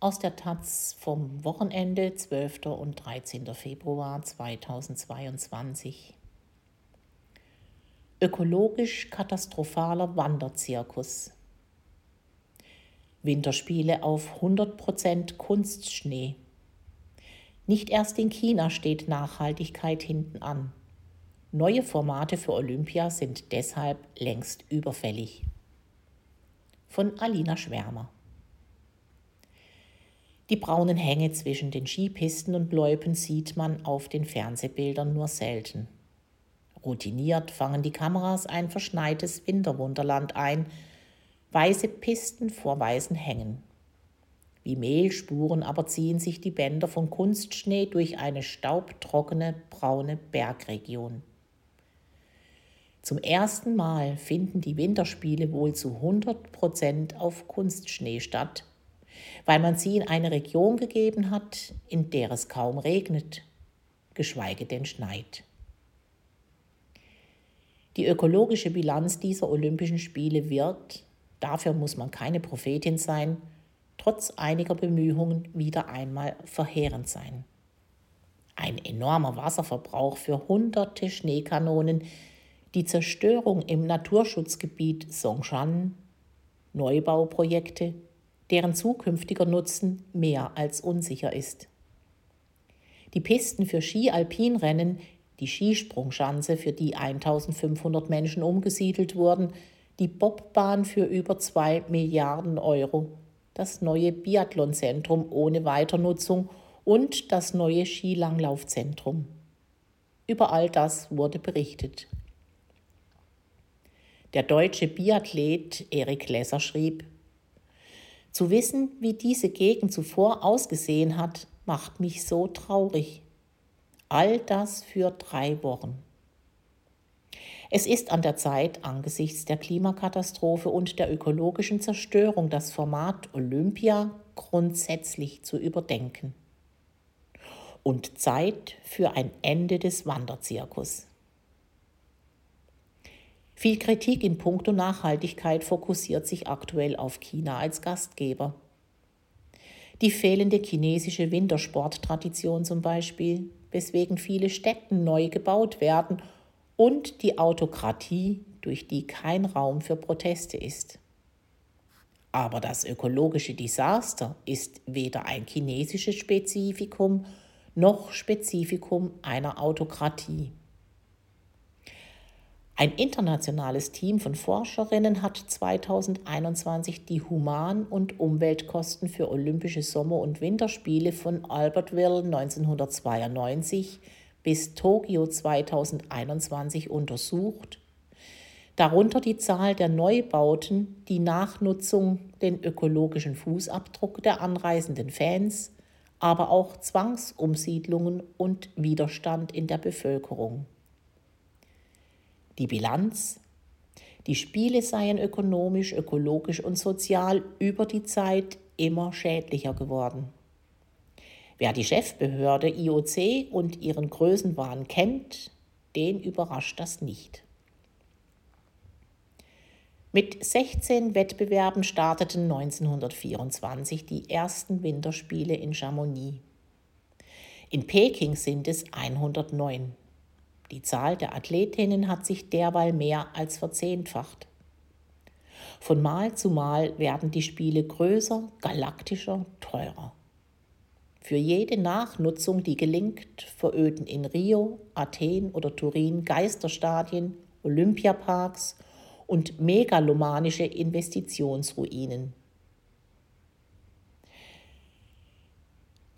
aus der Taz vom Wochenende 12. und 13. Februar 2022. Ökologisch katastrophaler Wanderzirkus. Winterspiele auf 100% Kunstschnee. Nicht erst in China steht Nachhaltigkeit hinten an. Neue Formate für Olympia sind deshalb längst überfällig. Von Alina Schwärmer. Die braunen Hänge zwischen den Skipisten und Loipen sieht man auf den Fernsehbildern nur selten. Routiniert fangen die Kameras ein verschneites Winterwunderland ein, weiße Pisten vor weißen Hängen. Wie Mehlspuren aber ziehen sich die Bänder von Kunstschnee durch eine staubtrockene braune Bergregion. Zum ersten Mal finden die Winterspiele wohl zu 100 Prozent auf Kunstschnee statt, weil man sie in eine Region gegeben hat, in der es kaum regnet, geschweige denn schneit. Die ökologische Bilanz dieser Olympischen Spiele wird, dafür muss man keine Prophetin sein, trotz einiger Bemühungen wieder einmal verheerend sein. Ein enormer Wasserverbrauch für hunderte Schneekanonen, die Zerstörung im Naturschutzgebiet Songshan, Neubauprojekte, deren zukünftiger Nutzen mehr als unsicher ist. Die Pisten für Ski-Alpinrennen, die Skisprungschanze, für die 1500 Menschen umgesiedelt wurden, die Bobbahn für über 2 Milliarden Euro, das neue Biathlonzentrum ohne Weiternutzung und das neue Skilanglaufzentrum. Über all das wurde berichtet. Der deutsche Biathlet Erik Lesser schrieb, zu wissen, wie diese Gegend zuvor ausgesehen hat, macht mich so traurig. All das für drei Wochen. Es ist an der Zeit, angesichts der Klimakatastrophe und der ökologischen Zerstörung das Format Olympia grundsätzlich zu überdenken. Und Zeit für ein Ende des Wanderzirkus. Viel Kritik in puncto Nachhaltigkeit fokussiert sich aktuell auf China als Gastgeber. Die fehlende chinesische Wintersporttradition zum Beispiel, weswegen viele Städten neu gebaut werden, und die Autokratie, durch die kein Raum für Proteste ist. Aber das ökologische Desaster ist weder ein chinesisches Spezifikum noch Spezifikum einer Autokratie. Ein internationales Team von Forscherinnen hat 2021 die Human- und Umweltkosten für Olympische Sommer- und Winterspiele von Albertville 1992 bis Tokio 2021 untersucht, darunter die Zahl der Neubauten, die Nachnutzung, den ökologischen Fußabdruck der anreisenden Fans, aber auch Zwangsumsiedlungen und Widerstand in der Bevölkerung. Die Bilanz? Die Spiele seien ökonomisch, ökologisch und sozial über die Zeit immer schädlicher geworden. Wer die Chefbehörde IOC und ihren Größenwahn kennt, den überrascht das nicht. Mit 16 Wettbewerben starteten 1924 die ersten Winterspiele in Chamonix. In Peking sind es 109. Die Zahl der Athletinnen hat sich derweil mehr als verzehnfacht. Von Mal zu Mal werden die Spiele größer, galaktischer, teurer. Für jede Nachnutzung, die gelingt, veröden in Rio, Athen oder Turin Geisterstadien, Olympiaparks und megalomanische Investitionsruinen.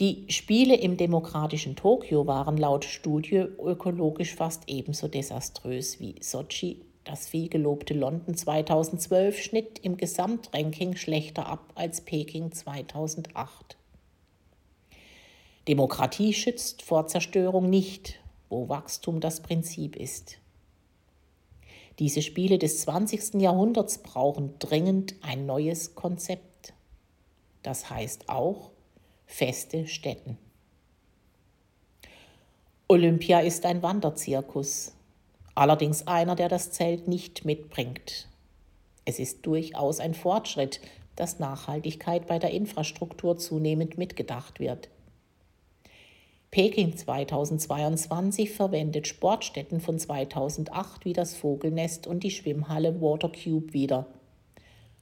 Die Spiele im demokratischen Tokio waren laut Studie ökologisch fast ebenso desaströs wie Sochi. Das vielgelobte London 2012 schnitt im Gesamtranking schlechter ab als Peking 2008. Demokratie schützt vor Zerstörung nicht, wo Wachstum das Prinzip ist. Diese Spiele des 20. Jahrhunderts brauchen dringend ein neues Konzept. Das heißt auch, feste Stätten. Olympia ist ein Wanderzirkus, allerdings einer, der das Zelt nicht mitbringt. Es ist durchaus ein Fortschritt, dass Nachhaltigkeit bei der Infrastruktur zunehmend mitgedacht wird. Peking 2022 verwendet Sportstätten von 2008 wie das Vogelnest und die Schwimmhalle Watercube wieder.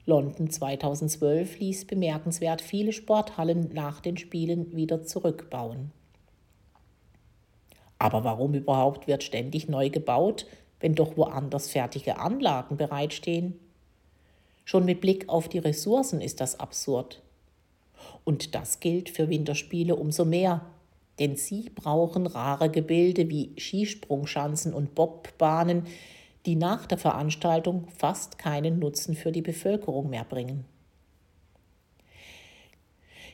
London 2012 ließ bemerkenswert viele Sporthallen nach den Spielen wieder zurückbauen. Aber warum überhaupt wird ständig neu gebaut, wenn doch woanders fertige Anlagen bereitstehen? Schon mit Blick auf die Ressourcen ist das absurd. Und das gilt für Winterspiele umso mehr, denn sie brauchen rare Gebilde wie Skisprungschanzen und Bobbahnen, die nach der Veranstaltung fast keinen Nutzen für die Bevölkerung mehr bringen.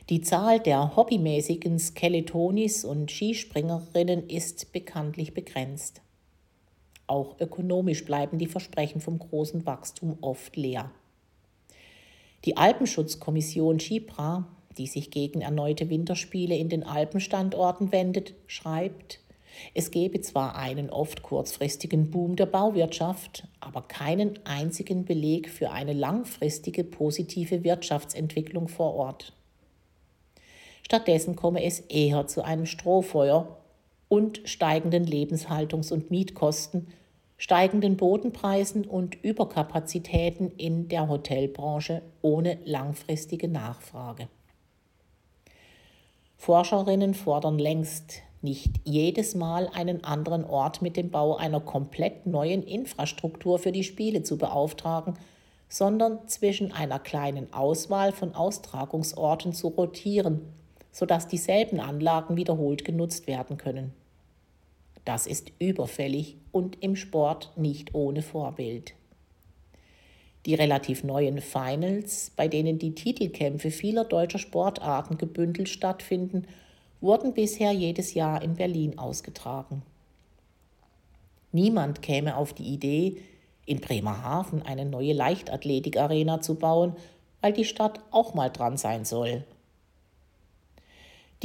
Die Zahl der hobbymäßigen Skeletonis und Skispringerinnen ist bekanntlich begrenzt. Auch ökonomisch bleiben die Versprechen vom großen Wachstum oft leer. Die Alpenschutzkommission Skipra, die sich gegen erneute Winterspiele in den Alpenstandorten wendet, schreibt, es gebe zwar einen oft kurzfristigen Boom der Bauwirtschaft, aber keinen einzigen Beleg für eine langfristige positive Wirtschaftsentwicklung vor Ort. Stattdessen komme es eher zu einem Strohfeuer und steigenden Lebenshaltungs- und Mietkosten, steigenden Bodenpreisen und Überkapazitäten in der Hotelbranche ohne langfristige Nachfrage. Forscherinnen fordern längst nicht jedes Mal einen anderen Ort mit dem Bau einer komplett neuen Infrastruktur für die Spiele zu beauftragen, sondern zwischen einer kleinen Auswahl von Austragungsorten zu rotieren sodass dieselben Anlagen wiederholt genutzt werden können. Das ist überfällig und im Sport nicht ohne Vorbild. Die relativ neuen Finals, bei denen die Titelkämpfe vieler deutscher Sportarten gebündelt stattfinden, wurden bisher jedes Jahr in Berlin ausgetragen. Niemand käme auf die Idee, in Bremerhaven eine neue Leichtathletikarena zu bauen, weil die Stadt auch mal dran sein soll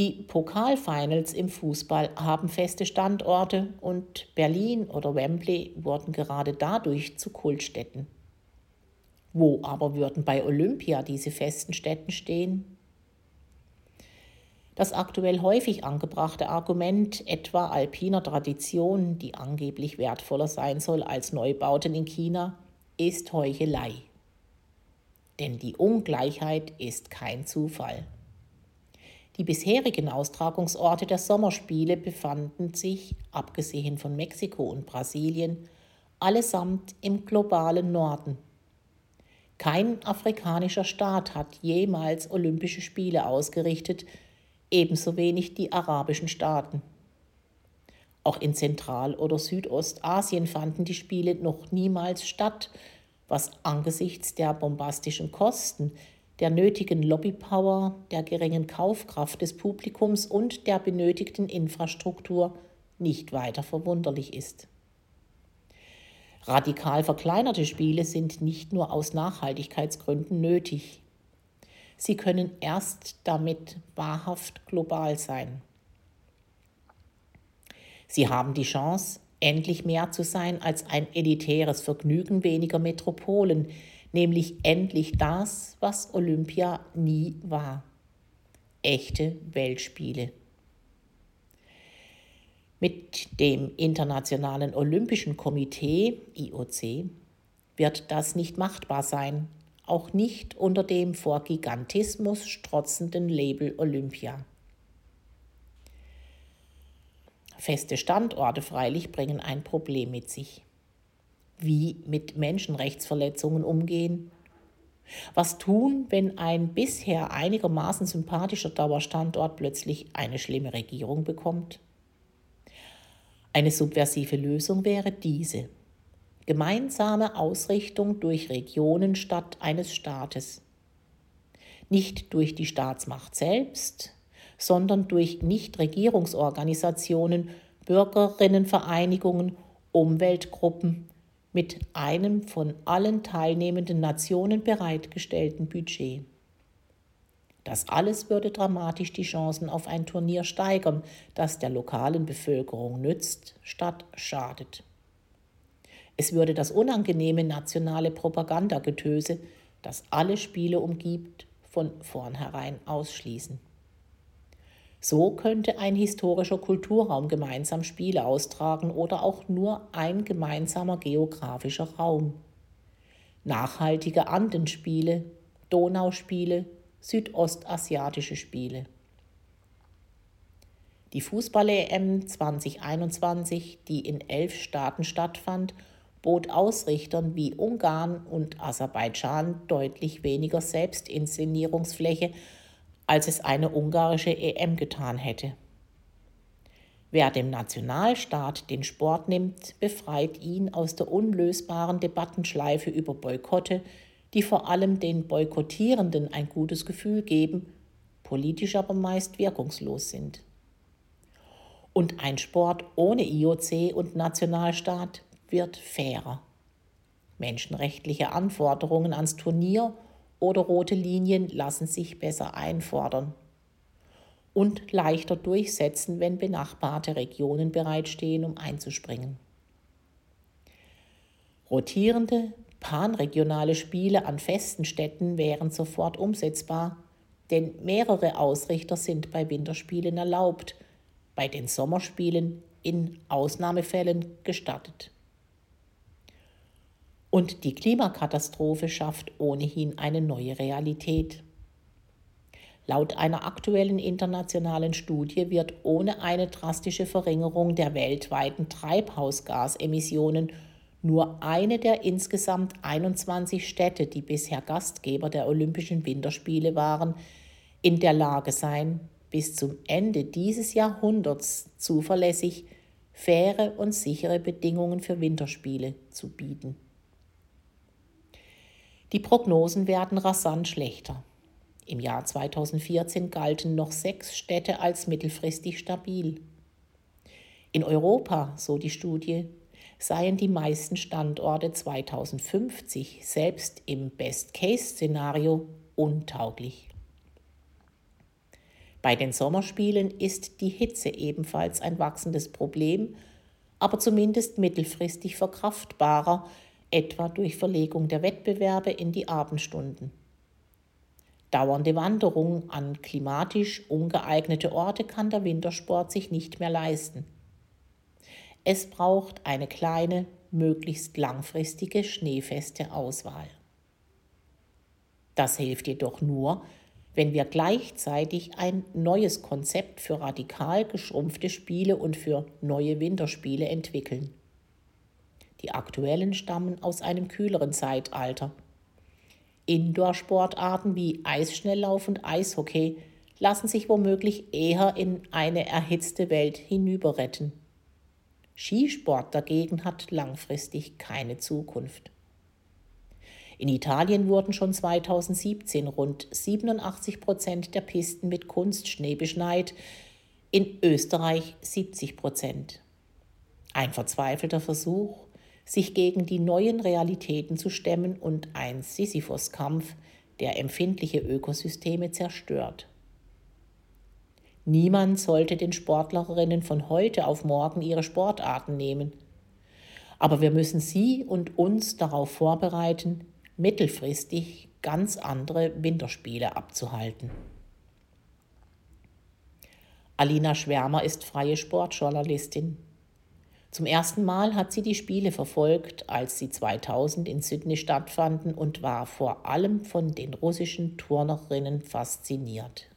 die Pokalfinals im Fußball haben feste Standorte und Berlin oder Wembley wurden gerade dadurch zu Kultstätten. Wo aber würden bei Olympia diese festen Städten stehen? Das aktuell häufig angebrachte Argument etwa alpiner Tradition, die angeblich wertvoller sein soll als Neubauten in China, ist Heuchelei. Denn die Ungleichheit ist kein Zufall. Die bisherigen Austragungsorte der Sommerspiele befanden sich, abgesehen von Mexiko und Brasilien, allesamt im globalen Norden. Kein afrikanischer Staat hat jemals Olympische Spiele ausgerichtet, ebenso wenig die arabischen Staaten. Auch in Zentral- oder Südostasien fanden die Spiele noch niemals statt, was angesichts der bombastischen Kosten, der nötigen Lobbypower, der geringen Kaufkraft des Publikums und der benötigten Infrastruktur nicht weiter verwunderlich ist. Radikal verkleinerte Spiele sind nicht nur aus Nachhaltigkeitsgründen nötig. Sie können erst damit wahrhaft global sein. Sie haben die Chance, endlich mehr zu sein als ein elitäres Vergnügen weniger Metropolen, nämlich endlich das, was Olympia nie war. Echte Weltspiele. Mit dem Internationalen Olympischen Komitee IOC wird das nicht machbar sein, auch nicht unter dem vor Gigantismus strotzenden Label Olympia. Feste Standorte freilich bringen ein Problem mit sich wie mit Menschenrechtsverletzungen umgehen. Was tun, wenn ein bisher einigermaßen sympathischer Dauerstandort plötzlich eine schlimme Regierung bekommt? Eine subversive Lösung wäre diese. Gemeinsame Ausrichtung durch Regionen statt eines Staates. Nicht durch die Staatsmacht selbst, sondern durch Nichtregierungsorganisationen, Bürgerinnenvereinigungen, Umweltgruppen, mit einem von allen teilnehmenden Nationen bereitgestellten Budget. Das alles würde dramatisch die Chancen auf ein Turnier steigern, das der lokalen Bevölkerung nützt statt schadet. Es würde das unangenehme nationale Propagandagetöse, das alle Spiele umgibt, von vornherein ausschließen. So könnte ein historischer Kulturraum gemeinsam Spiele austragen oder auch nur ein gemeinsamer geografischer Raum. Nachhaltige Andenspiele, Donauspiele, südostasiatische Spiele. Die Fußball-EM 2021, die in elf Staaten stattfand, bot Ausrichtern wie Ungarn und Aserbaidschan deutlich weniger Selbstinszenierungsfläche, als es eine ungarische EM getan hätte. Wer dem Nationalstaat den Sport nimmt, befreit ihn aus der unlösbaren Debattenschleife über Boykotte, die vor allem den Boykottierenden ein gutes Gefühl geben, politisch aber meist wirkungslos sind. Und ein Sport ohne IOC und Nationalstaat wird fairer. Menschenrechtliche Anforderungen ans Turnier oder rote Linien lassen sich besser einfordern und leichter durchsetzen, wenn benachbarte Regionen bereitstehen, um einzuspringen. Rotierende, panregionale Spiele an festen Städten wären sofort umsetzbar, denn mehrere Ausrichter sind bei Winterspielen erlaubt, bei den Sommerspielen in Ausnahmefällen gestattet. Und die Klimakatastrophe schafft ohnehin eine neue Realität. Laut einer aktuellen internationalen Studie wird ohne eine drastische Verringerung der weltweiten Treibhausgasemissionen nur eine der insgesamt 21 Städte, die bisher Gastgeber der Olympischen Winterspiele waren, in der Lage sein, bis zum Ende dieses Jahrhunderts zuverlässig faire und sichere Bedingungen für Winterspiele zu bieten. Die Prognosen werden rasant schlechter. Im Jahr 2014 galten noch sechs Städte als mittelfristig stabil. In Europa, so die Studie, seien die meisten Standorte 2050 selbst im Best-Case-Szenario untauglich. Bei den Sommerspielen ist die Hitze ebenfalls ein wachsendes Problem, aber zumindest mittelfristig verkraftbarer, etwa durch Verlegung der Wettbewerbe in die Abendstunden. Dauernde Wanderung an klimatisch ungeeignete Orte kann der Wintersport sich nicht mehr leisten. Es braucht eine kleine, möglichst langfristige, schneefeste Auswahl. Das hilft jedoch nur, wenn wir gleichzeitig ein neues Konzept für radikal geschrumpfte Spiele und für neue Winterspiele entwickeln. Die aktuellen stammen aus einem kühleren Zeitalter. Indoor-Sportarten wie Eisschnelllauf und Eishockey lassen sich womöglich eher in eine erhitzte Welt hinüberretten. Skisport dagegen hat langfristig keine Zukunft. In Italien wurden schon 2017 rund 87 Prozent der Pisten mit Kunstschnee beschneit, in Österreich 70 Prozent. Ein verzweifelter Versuch, sich gegen die neuen Realitäten zu stemmen und ein Sisyphos-Kampf, der empfindliche Ökosysteme zerstört. Niemand sollte den Sportlerinnen von heute auf morgen ihre Sportarten nehmen. Aber wir müssen sie und uns darauf vorbereiten, mittelfristig ganz andere Winterspiele abzuhalten. Alina Schwärmer ist freie Sportjournalistin. Zum ersten Mal hat sie die Spiele verfolgt, als sie 2000 in Sydney stattfanden und war vor allem von den russischen Turnerinnen fasziniert.